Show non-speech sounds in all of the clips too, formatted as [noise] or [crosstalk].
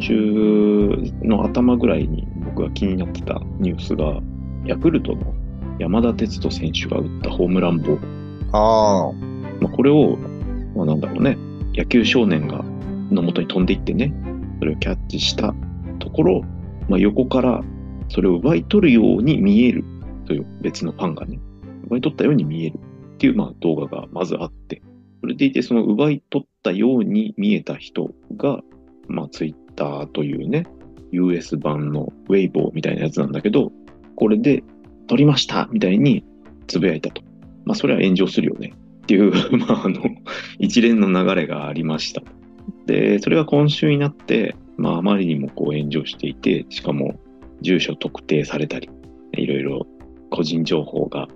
今週の頭ぐらいに僕が気になってたニュースが、ヤクルトの山田哲人選手が打ったホームランボール。ああ。まあ、これを、まあ、なんだろうね、野球少年がの元に飛んでいってね、それをキャッチしたところ、まあ、横からそれを奪い取るように見えるという別のファンがね、奪い取ったように見えるっていうまあ動画がまずあって、それでいてその奪い取ったように見えた人が、まあ、ツイッターというね、US 版のウェイボーみたいなやつなんだけど、これで取りましたみたいにつぶやいたと。まあ、それは炎上するよねっていう [laughs] まあ、あの、一連の流れがありました。で、それが今週になって、まあ、あまりにもこう炎上していて、しかも住所特定されたり、いろいろ個人情報が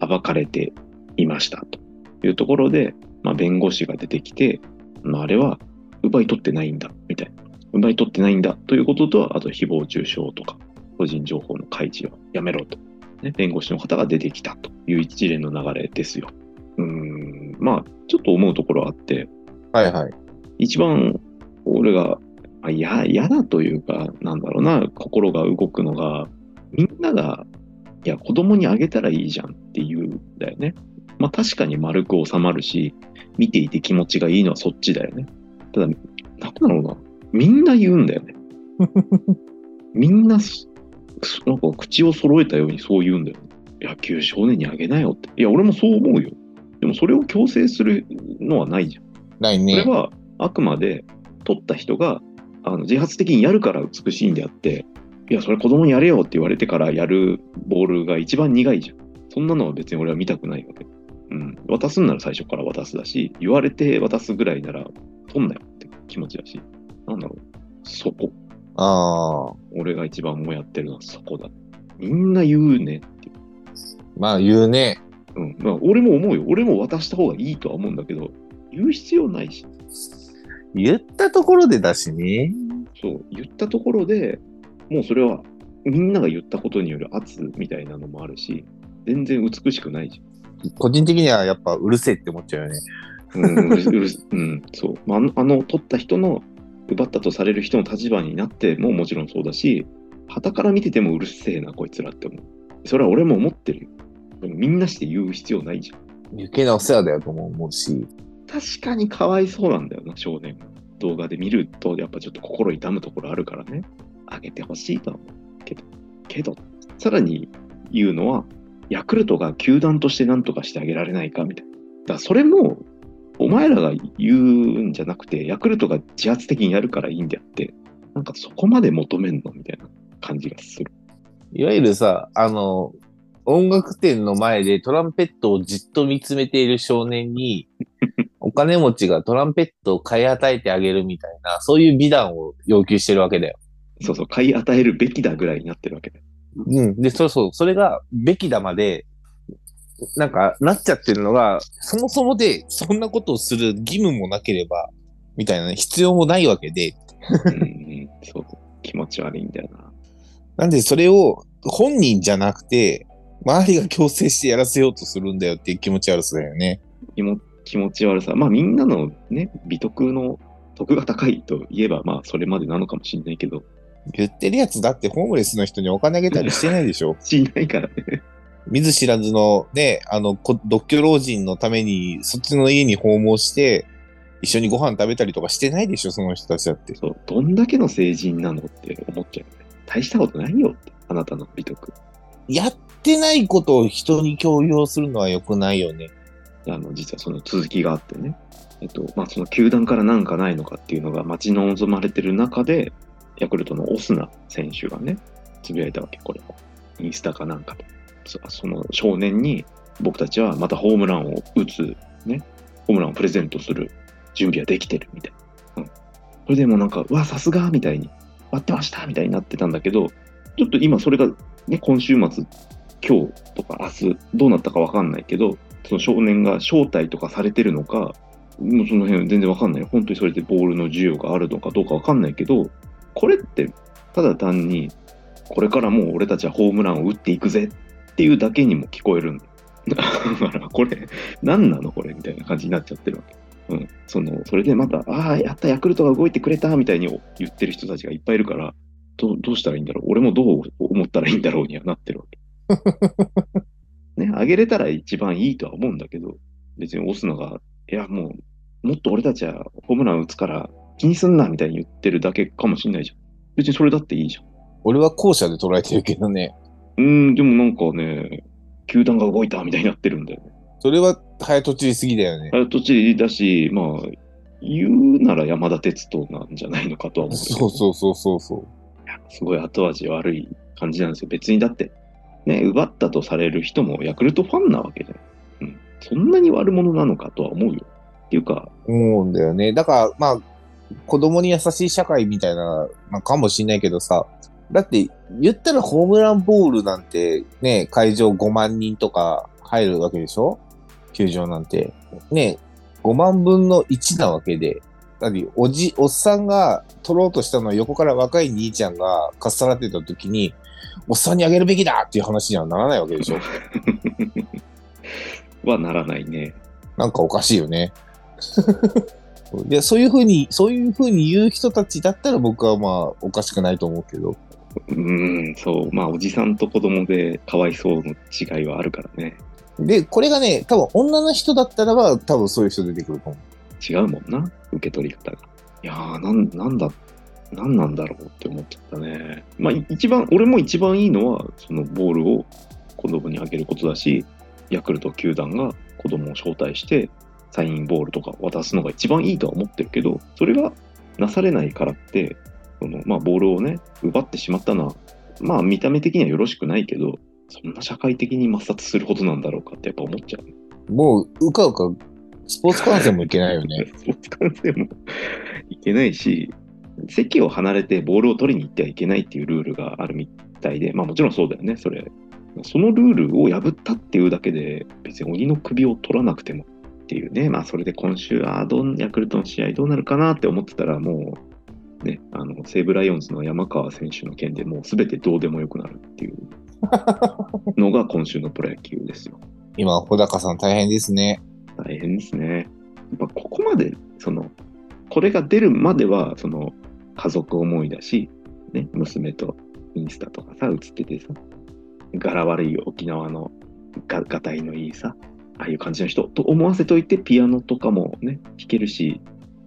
暴かれていましたというところで、まあ、弁護士が出てきて、まあ、あれは奪い取ってないんだみたいな。奪い取ってないんだということと、あと誹謗中傷とか、個人情報の開示をやめろと、ね、弁護士の方が出てきたという一連の流れですよ。うん、まあ、ちょっと思うところあって、はいはい。一番俺が嫌だというか、なんだろうな、心が動くのが、みんなが、いや、子供にあげたらいいじゃんっていうんだよね。まあ確かに丸く収まるし、見ていて気持ちがいいのはそっちだよね。ただ、なんだろうな、みんな言うんだよね。みんな、なんか口を揃えたようにそう言うんだよ、ね。野球少年にあげなよって。いや、俺もそう思うよ。でもそれを強制するのはないじゃん。ないね。それはあくまで取った人があの自発的にやるから美しいんであって、いや、それ子供にやれよって言われてからやるボールが一番苦いじゃん。そんなのは別に俺は見たくないわけ。うん。渡すんなら最初から渡すだし、言われて渡すぐらいなら取んなよって気持ちだし、なんだろう。そこ。ああ。俺が一番もやってるのはそこだ。みんな言うねっていう。まあ言うね。うん。まあ俺も思うよ。俺も渡した方がいいとは思うんだけど、言う必要ないし。言ったところでだしね。そう、言ったところでもうそれはみんなが言ったことによる圧みたいなのもあるし、全然美しくないじゃん。個人的にはやっぱうるせえって思っちゃうよね。うん、うるうん、そう。まあ、あの、取った人の、奪ったとされる人の立場になってももちろんそうだし、旗から見ててもうるせえな、こいつらって思う。それは俺も思ってるよ。でもみんなして言う必要ないじゃん。余計なお世話だよとも思うし。確かにかわいそうなんだよな、少年。動画で見ると、やっぱちょっと心痛むところあるからね。あげてほしいと思うけど、けど、さらに言うのは、ヤクルトが球団として何とかしてあげられないかみたいな。だそれも、お前らが言うんじゃなくて、ヤクルトが自発的にやるからいいんであって、なんかそこまで求めんのみたいな感じがする。いわゆるさ、あの、音楽店の前でトランペットをじっと見つめている少年に、[laughs] お金持ちがトランペットを買い与えてあげるみたいな、そういう美談を要求してるわけだよ。そうそう、買い与えるべきだぐらいになってるわけだよ。うん。で、そうそう、それがべきだまで、なんか、なっちゃってるのが、そもそもで、そんなことをする義務もなければ、みたいな、ね、必要もないわけで。うん、そう、気持ち悪いんだよな。なんで、それを本人じゃなくて、周りが強制してやらせようとするんだよっていう気持ち悪さだよね。気も気持ち悪さ。まあみんなのね、美徳の徳が高いといえば、まあそれまでなのかもしれないけど。言ってるやつだってホームレスの人にお金あげたりしてないでしょ [laughs] しないからね。見ず知らずのね、あの、独居老人のために、そっちの家に訪問して、一緒にご飯食べたりとかしてないでしょ、その人たちだって。そう、どんだけの成人なのって思っちゃう、ね。大したことないよって、あなたの美徳。やってないことを人に強要するのは良くないよね。あの、実はその続きがあってね。えっと、まあ、その球団からなんかないのかっていうのが待ち望まれてる中で、ヤクルトのオスナ選手がね、つぶやいたわけ、これも。インスタかなんかで。その少年に僕たちはまたホームランを打つ、ね、ホームランをプレゼントする準備はできてるみたいな。うん。それでもなんか、うわ、さすがみたいに、待ってましたみたいになってたんだけど、ちょっと今それがね、今週末、今日とか明日、どうなったかわかんないけど、その少年が招待とかされてるのか、もうその辺全然わかんない。本当にそれでボールの需要があるのかどうかわかんないけど、これってただ単に、これからもう俺たちはホームランを打っていくぜっていうだけにも聞こえるんだ。[laughs] だからこれ、何なの？これみたいな感じになっちゃってるわけ。うん。その、それでまた、ああ、やった、ヤクルトが動いてくれた、みたいに言ってる人たちがいっぱいいるから、どうどうしたらいいんだろう？俺もどう思ったらいいんだろうにはなってるわけ。[laughs] ね、上げれたら一番いいとは思うんだけど、別にオスナが、いや、もう、もっと俺たちはホームラン打つから気にすんな、みたいに言ってるだけかもしんないじゃん。別にそれだっていいじゃん。俺は後者で捉えてるけどね。うーん、でもなんかね、球団が動いたみたいになってるんだよね。それは早とちりすぎだよね。あ土地だし、まあ、言うなら山田哲人なんじゃないのかとは思う。そうそうそうそうそう。すごい後味悪い感じなんですよ。別にだって、ね、奪ったとされる人もヤクルトファンなわけじゃん。うん。そんなに悪者なのかとは思うよ。っていうか、思うんだよね。だから、まあ、子供に優しい社会みたいな、まあ、かもしんないけどさ、だって、言ったらホームランボールなんて、ね、会場5万人とか入るわけでしょ？球場なんて。ね、5万分の1なわけで。だって、おじ、おっさんが取ろうとしたのを横から若い兄ちゃんがかっさらってた時に、おっさんにあげるべきだっていう話にはならないわけでしょ？[laughs] はならないね。なんかおかしいよね。で、そういうふうに、そういうふうに言う人たちだったら僕はまあおかしくないと思うけど。うーん、そう。まあ、おじさんと子供でかわいそうの違いはあるからね。で、これがね、多分女の人だったらば多分そういう人出てくると思違うもんな、受け取り方が。いやー、なん、なんだ、なんなんだろうって思っちゃったね。まあ、い一番、俺も一番いいのは、そのボールを子供にあげることだし、ヤクルト球団が子供を招待して、サインボールとか渡すのが一番いいとは思ってるけど、それがなされないからって、そのまあ、ボールをね、奪ってしまったのは、まあ、見た目的にはよろしくないけど、そんな社会的に抹殺することなんだろうかってやっぱ思っちゃう。う。もう、うかうか、スポーツ観戦もいけないよね。[laughs] スポーツ観戦も [laughs] いけないし、席を離れてボールを取りに行ってはいけないっていうルールがあるみたいで、まあもちろんそうだよね、それ。そのルールを破ったっていうだけで、別に鬼の首を取らなくてもっていうね、まあそれで今週、ああ、どんヤクルトの試合どうなるかなって思ってたら、もう、ね、あの西武ライオンズの山川選手の件でもう全てどうでもよくなるっていうのが今週のプロ野球ですよ。[laughs] 今、小高さん大変ですね。大変ですね。やっぱここまで、その、これが出るまでは、その、家族思いだし、ね、娘とインスタとかさ、映っててさ、柄悪い沖縄のが、がたいのいいさ、ああいう感じの人と思わせといて、ピアノとかもね、弾けるし、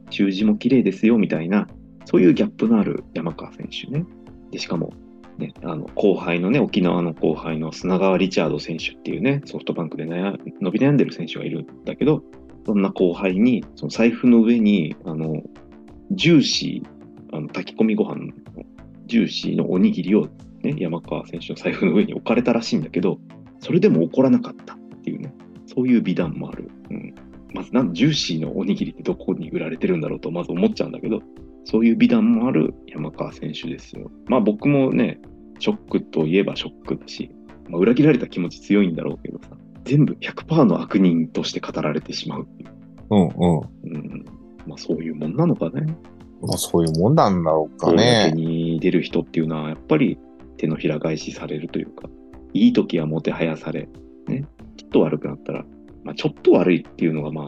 習字も綺麗ですよ、みたいな、そういうギャップのある山川選手ね。で、しかも、ね、あの後輩のね、沖縄の後輩の砂川リチャード選手っていうね、ソフトバンクで悩伸び悩んでる選手がいるんだけど、そんな後輩に、その財布の上に、あの、ジューシー、あの炊き込みご飯のジューシーのおにぎりを、ね、山川選手の財布の上に置かれたらしいんだけど、それでも怒らなかったっていうね、そういう美談もある。うん、まず、なんジューシーのおにぎりってどこに売られてるんだろうと、まず思っちゃうんだけど、そういう美談もある山川選手ですよ。まあ僕もね、ショックといえばショックだし、まあ、裏切られた気持ち強いんだろうけどさ、全部100%の悪人として語られてしまうっていう。うんうん。うん、まあそういうもんなのかね。まあそういうもんなんだろうか公ね。に出る人っていうのはやっぱり手のひら返しされるというか、いい時はもてはやされ、ね、ちょっと悪くなったら、まあちょっと悪いっていうのがまあ、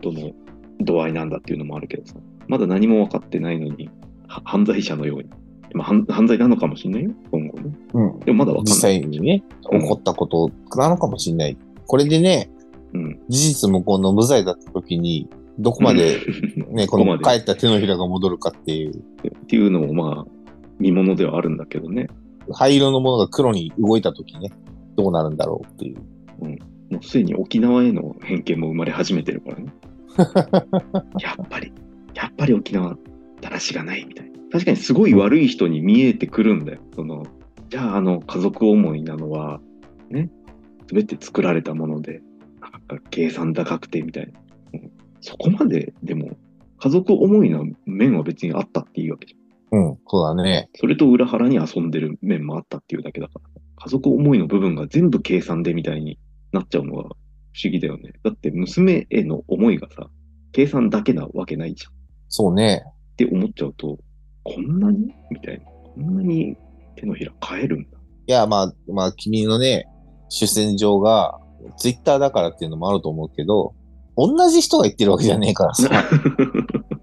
どどの度合いなんだっていうのもあるけどさ、まだ何も分かってないのに、は犯罪者のように。まあ、犯犯罪なのかもしれないよ、今後ね。うん。でもまだ分実かんない。際にね、うん起こったことなのかもしれない。これでね、うん。事実無根の無罪だった時に、どこまで [laughs] ね、この帰った手のひらが戻るかっていう、っていうのもまあ、見ものではあるんだけどね。灰色のものが黒に動いた時ね、どうなるんだろうっていう。もうすでに沖縄への偏見も生まれ始めてるからね。[laughs] やっぱり、ぱり沖縄、だらしがないみたいな。確かにすごい悪い人に見えてくるんだよ。その、じゃああの家族思いなのは、ね、すべて作られたもので、計算高くてみたいな。うんそこまで、でも、家族思いな面は別にあったっていいわけじゃん。うん、そうだね。それと裏腹に遊んでる面もあったっていうだけだから、家族思いの部分が全部計算でみたいになっちゃうのは不思議だよね。だって娘への思いがさ、計算だけなわけないじゃん。っそうね。て思っちゃうと、こんなに？みたいな。こんなに手のひら変えるんだ。いや、まあ、まあ、君のね、主戦場が、ツイッターだからっていうのもあると思うけど、同じ人が言ってるわけじゃねえからさ。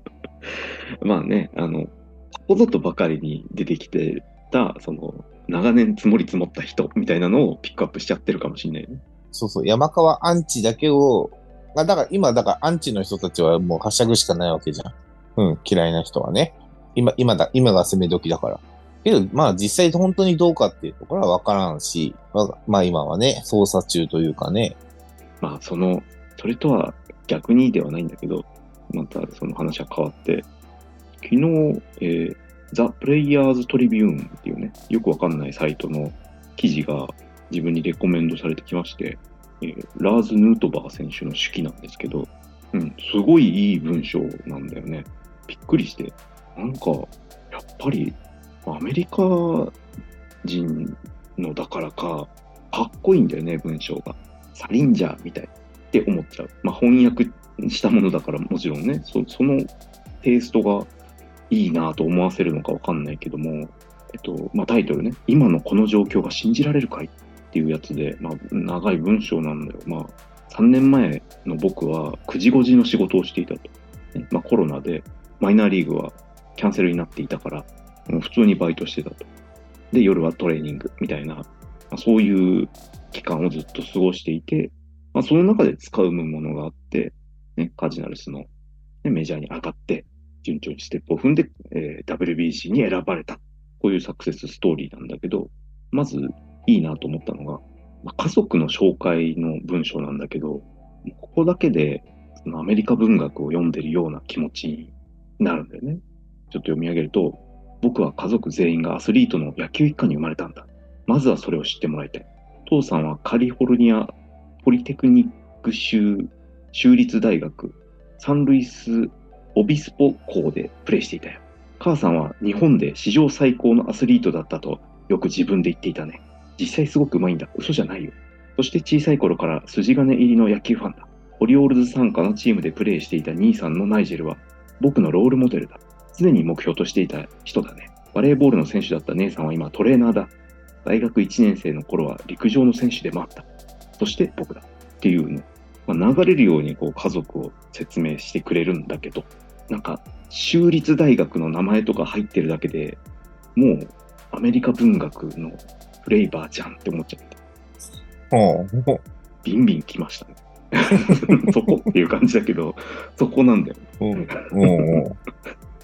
[laughs] まあね、あの、ここぞとばかりに出てきてた、その、長年積もり積もった人みたいなのをピックアップしちゃってるかもしれないね。そうそう、山川アンチだけを、あだから今、だからアンチの人たちはもうはしゃぐしかないわけじゃん。うん、嫌いな人はね。今、今だ、今が攻め時だから。けど、まあ実際本当にどうかっていうところはわからんし、まあ今はね、捜査中というかね。まあ、その、それとは逆にではないんだけど、またその話は変わって、昨日、えー、ザ・プレイヤーズ・トリビューンっていうね、よくわかんないサイトの記事が自分にレコメンドされてきまして、えーラーズ・ヌートバー選手の手記なんですけど、うん、すごいいい文章なんだよね。びっくりして。なんか、やっぱり、アメリカ人のだからか、かっこいいんだよね、文章が。サリンジャーみたいって思っちゃう。まあ、翻訳したものだからもちろんね、そのテイストがいいなと思わせるのかわかんないけども、えっと、まあ、タイトルね、今のこの状況が信じられるかいっていうやつで、まあ、長い文章なんだよ。まあ、3年前の僕は9時5時の仕事をしていたと。まあ、コロナでマイナーリーグはキャンセルになっていたから、もう普通にバイトしてたと。で、夜はトレーニングみたいな、まあ、そういう期間をずっと過ごしていて、まあ、その中で使うものがあって、ね、カジナルスの、ね、メジャーに上がって、順調にステップを踏んで、えー WBC に選ばれた。こういうサクセスストーリーなんだけど、まずいいなと思ったのが、まあ、家族の紹介の文章なんだけど、ここだけでそのアメリカ文学を読んでるような気持ちなるんだよね。ちょっと読み上げると、僕は家族全員がアスリートの野球一家に生まれたんだ。まずはそれを知ってもらいたい。父さんはカリフォルニアポリテクニック州州立大学サンルイス・オビスポ校でプレーしていたよ。母さんは日本で史上最高のアスリートだったとよく自分で言っていたね。実際すごく上手いんだ。嘘じゃないよ。そして小さい頃から筋金入りの野球ファンだ。オリオールズ傘下のチームでプレーしていた兄さんのナイジェルは僕のロールモデルだ。常に目標としていた人だね。バレーボールの選手だった姉さんは今トレーナーだ。大学1年生の頃は陸上の選手でもあった。そして僕だ。っていうね、まあ、流れるようにこう家族を説明してくれるんだけど、なんか、州立大学の名前とか入ってるだけでもうアメリカ文学のフレーバーじゃんって思っちゃって、うん。ビンビン来ましたね。[laughs] そこっていう感じだけど、そこなんだよ。うん。うん。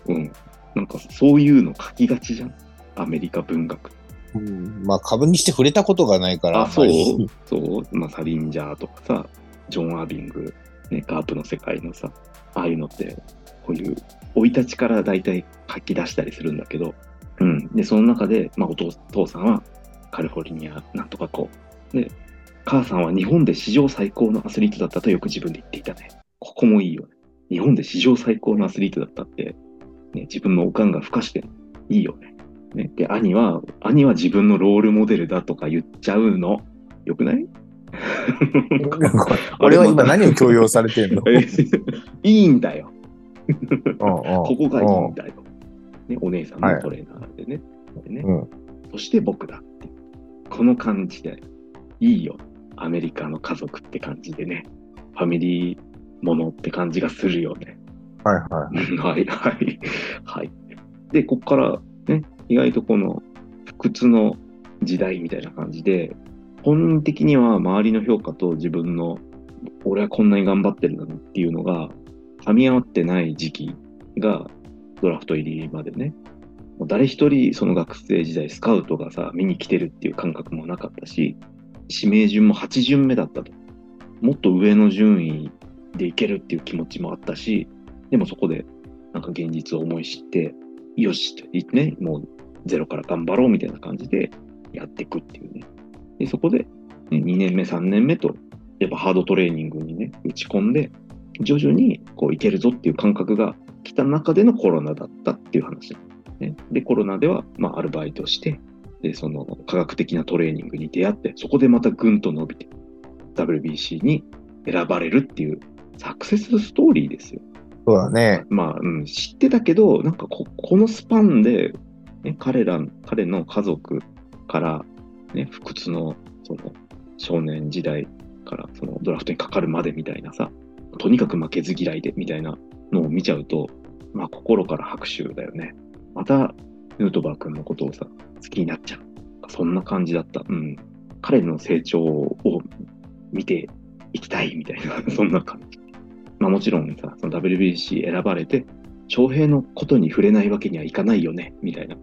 うん。なんかそういうの書きがちじゃん。アメリカ文学。うん。まあ、株にして触れたことがないから。あ、そうそう。まあ、サリンジャーとかさ、ジョン・アービング、ね、ガープの世界のさ、ああいうのって、こういう生い立ちから大体書き出したりするんだけど、うん。で、その中で、まあ、お父父さんはカリフォルニアなんとかこう。で、母さんは日本で史上最高のアスリートだったとよく自分で言っていたね。ここもいいよね。日本で史上最高のアスリートだったって、ね、自分のおかんが付加していいよね。ね、で、兄は、兄は自分のロールモデルだとか言っちゃうの。よくない？[laughs] 俺は今何を強要されてんの？え [laughs] いいんだよ。こ [laughs] ここがいいんだよ。ね、お姉さんのトレーナーでね。でねうん。そして僕だって。この感じで、いいよ。アメリカの家族って感じでね。ファミリーものって感じがするよね。はいはい。[laughs] はい、はい、はい。で、こっからね、意外とこの不屈の時代みたいな感じで、本人的には周りの評価と自分の、俺はこんなに頑張ってるのにっていうのが、噛み合ってない時期が、ドラフト入りまでね、もう誰一人その学生時代スカウトがさ、見に来てるっていう感覚もなかったし、指名順も8巡目だったと。もっと上の順位でいけるっていう気持ちもあったし、でもそこでなんか現実を思い知って、よしって言ってね、もうゼロから頑張ろうみたいな感じでやっていくっていうね。で、そこで、ね、2年目、3年目と、やっぱハードトレーニングにね、打ち込んで、徐々にこういけるぞっていう感覚が来た中でのコロナだったっていう話。ね、で、コロナでは、まあ、アルバイトして、で、その科学的なトレーニングに出会って、そこでまたぐんと伸びて、WBC に選ばれるっていうサクセスストーリーですよ。そうだね。まあ、うん、知ってたけど、なんかここのスパンで、ね、彼ら、彼の家族から、ね、不屈のその少年時代からそのドラフトにかかるまでみたいなさ、とにかく負けず嫌いでみたいなのを見ちゃうと、まあ心から拍手だよね。また、ヌートバー君のことをさ、好きになっちゃう。そんな感じだった。うん。彼の成長を見ていきたいみたいな、[laughs] そんな感じ。まあもちろんさ、その WBC 選ばれて、翔平のことに触れないわけにはいかないよね、みたいな。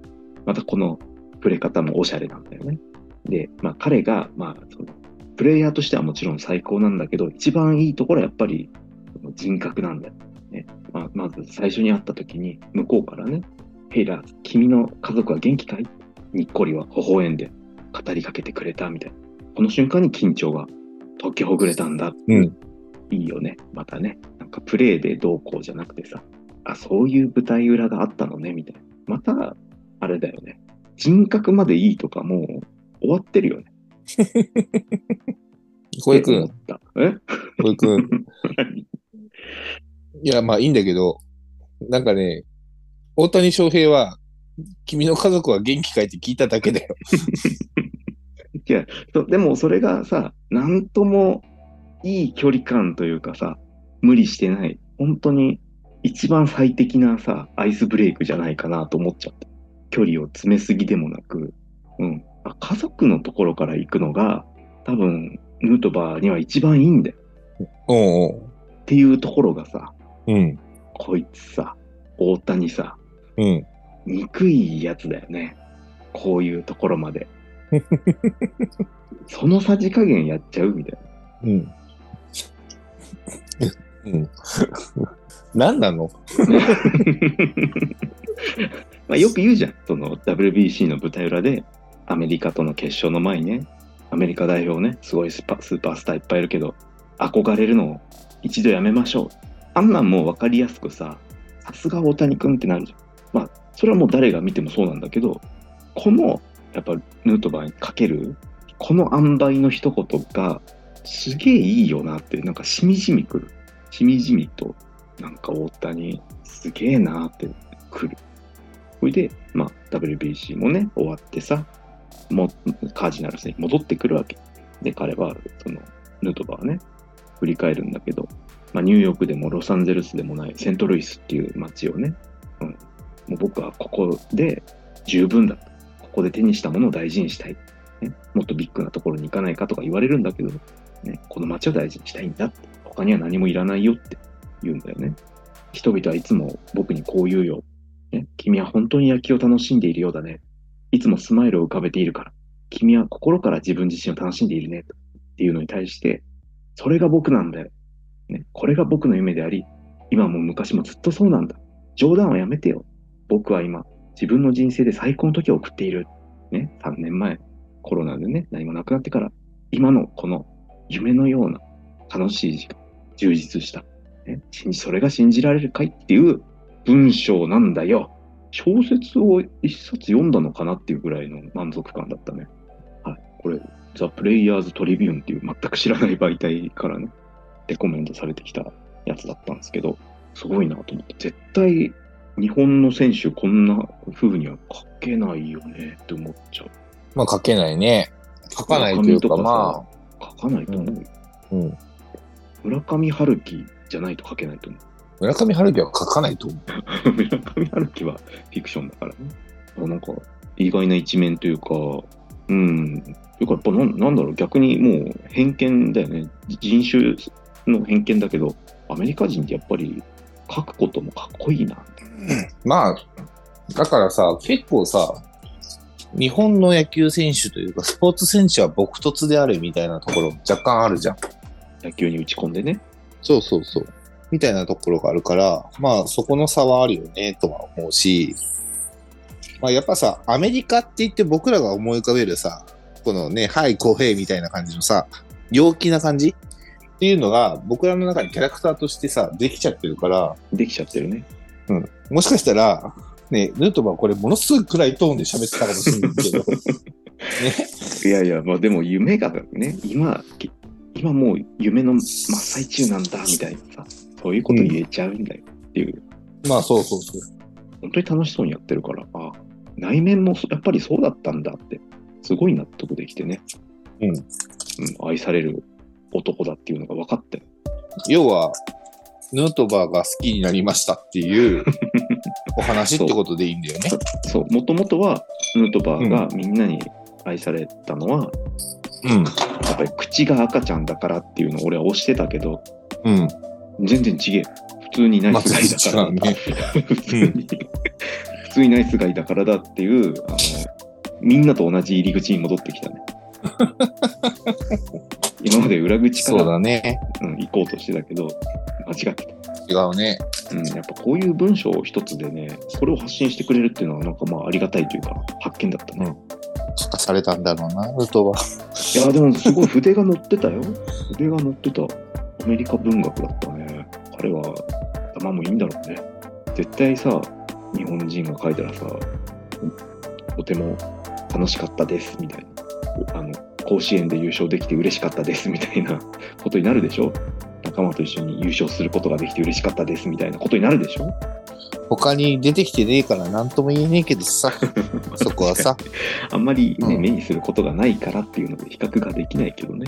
またこの触れ方もおしゃれなんだよね。で、まあ彼が、まあその、プレイヤーとしてはもちろん最高なんだけど、一番いいところはやっぱり人格なんだよ。ねまあ、まず最初に会った時に、向こうからね、ヘイラー、君の家族は元気かい？にっこりは微笑んで語りかけてくれたみたいな。この瞬間に緊張が解きほぐれたんだ。うん。いいよね。またね。なんかプレイでどうこうじゃなくてさ、あ、そういう舞台裏があったのね、みたいな。また、あれだよね。人格までいいとかもう終わってるよね。[laughs] 小江くんって思、った。え？小江くん。[laughs] いや、まあいいんだけど、なんかね、大谷翔平は、君の家族は元気かいって聞いただけだよ。[laughs] いや、でもそれがさ、なんともいい距離感というかさ、無理してない。本当に一番最適なさ、アイスブレイクじゃないかなと思っちゃった。距離を詰めすぎでもなく、うん。あ家族のところから行くのが、多分、ヌートバーには一番いいんだよ。おうおう。っていうところがさ、うん。こいつさ、大谷さ、うん。憎いやつだよね。こういうところまで。[laughs] そのさじ加減やっちゃうみたいな。うん。うん。[laughs] 何なの？[laughs] まあよく言うじゃん。その WBC の舞台裏で、アメリカとの決勝の前にね、アメリカ代表ね、すごいスーパースターいっぱいいるけど、憧れるのを一度やめましょう。あんなんもう分かりやすくさ、さすが大谷君ってなるじゃん。まあ、それはもう誰が見てもそうなんだけど、この、やっぱヌートバーにかける、この塩梅の一言が、すげえいいよなって、なんかしみじみくる。しみじみと、なんか大谷、すげえなってくる。それで、まあ、WBC もね、終わってさ、もカージナルスに戻ってくるわけ。で、彼は、その、ヌートバーはね、振り返るんだけど、まあ、ニューヨークでもロサンゼルスでもないセントルイスっていう街をね、うん、もう僕はここで十分だ。ここで手にしたものを大事にしたい。ね、もっとビッグなところに行かないかとか言われるんだけど、ね、この街を大事にしたいんだって。他には何もいらないよって言うんだよね。人々はいつも僕にこう言うよ。ね、君は本当に野球を楽しんでいるようだね。いつもスマイルを浮かべているから。君は心から自分自身を楽しんでいるね。っていうのに対して、それが僕なんだよ。ね、これが僕の夢であり、今も昔もずっとそうなんだ。冗談はやめてよ。僕は今、自分の人生で最高の時を送っている。ね、3年前、コロナでね、何もなくなってから、今のこの夢のような楽しい時間、充実した。ね、それが信じられるかいっていう文章なんだよ。小説を一冊読んだのかなっていうぐらいの満足感だったね。はい。これ、ザ・プレイヤーズ・トリビューンっていう全く知らない媒体からね、レコメントされてきたやつだったんですけど、すごいなと思って、絶対日本の選手こんな風には書けないよねって思っちゃう。まあ書けないね。書かないというか、まあ。書かないと思うよ。あ、うん。村上春樹じゃないと書けないと思う。村上春樹は書かないと思う。[laughs] 村上春樹はフィクションだからね。あなんか、意外な一面というか、うん。というか、やっぱなんなんだろう、逆にもう偏見だよね。人種の偏見だけど、アメリカ人ってやっぱり書くこともかっこいいな。まあ、だからさ、結構さ、日本の野球選手というか、スポーツ選手は朴突であるみたいなところ若干あるじゃん。野球に打ち込んでね。そうそうそう。みたいなところがあるから、まあそこの差はあるよね、とは思うし、まあやっぱさ、アメリカって言って僕らが思い浮かべるさ、このね、はい、公平みたいな感じのさ、陽気な感じっていうのが僕らの中にキャラクターとしてさ、できちゃってるから、できちゃってるね。うん。もしかしたら、ね、ヌートバーこれものすごい暗いトーンで喋ってたかもしれないけど、[laughs] ね、いやいや、まあでも夢がね、今、き今もう夢の真っ最中なんだみたいなさ、そういうこと言えちゃうんだよっていう、まあそうそうそう。本当に楽しそうにやってるから、あ内面もそやっぱりそうだったんだって、すごい納得できてね。うんうん。愛される男だっていうのが分かって。要は、ヌートバーが好きになりましたっていう [laughs] お話ってことでいいんだよね。そう、もともとはヌートバーがみんなに愛されたのは、うん。やっぱり口が赤ちゃんだからっていうのを俺は推してたけど、うん。全然違え。普通にナイまあ、スガイだから。ね。普通に、普通にナイスガイだからだっていう、あの、みんなと同じ入り口に戻ってきたね。[laughs] 今まで裏口かそうら、だね。うん、行こうとしてたけど、間違ってた。違うね。うん、やっぱこういう文章一つでね、これを発信してくれるっていうのはなんかまあありがたいというか、発見だったね。書かされたんだろうな、ヌートバー。いや、でもすごい筆が乗ってたよ。筆が乗ってた。アメリカ文学だったね。彼は頭もいいんだろうね。絶対さ、日本人が書いたらさ、とても楽しかったですみたいな。あの、甲子園で優勝できて嬉しかったですみたいなことになるでしょ？仲間と一緒に優勝することができて嬉しかったですみたいなことになるでしょ？他に出てきてねえから何とも言えねえけどさ、[laughs] そこはさ。あんまりね、うん目にすることがないからっていうので比較ができないけどね。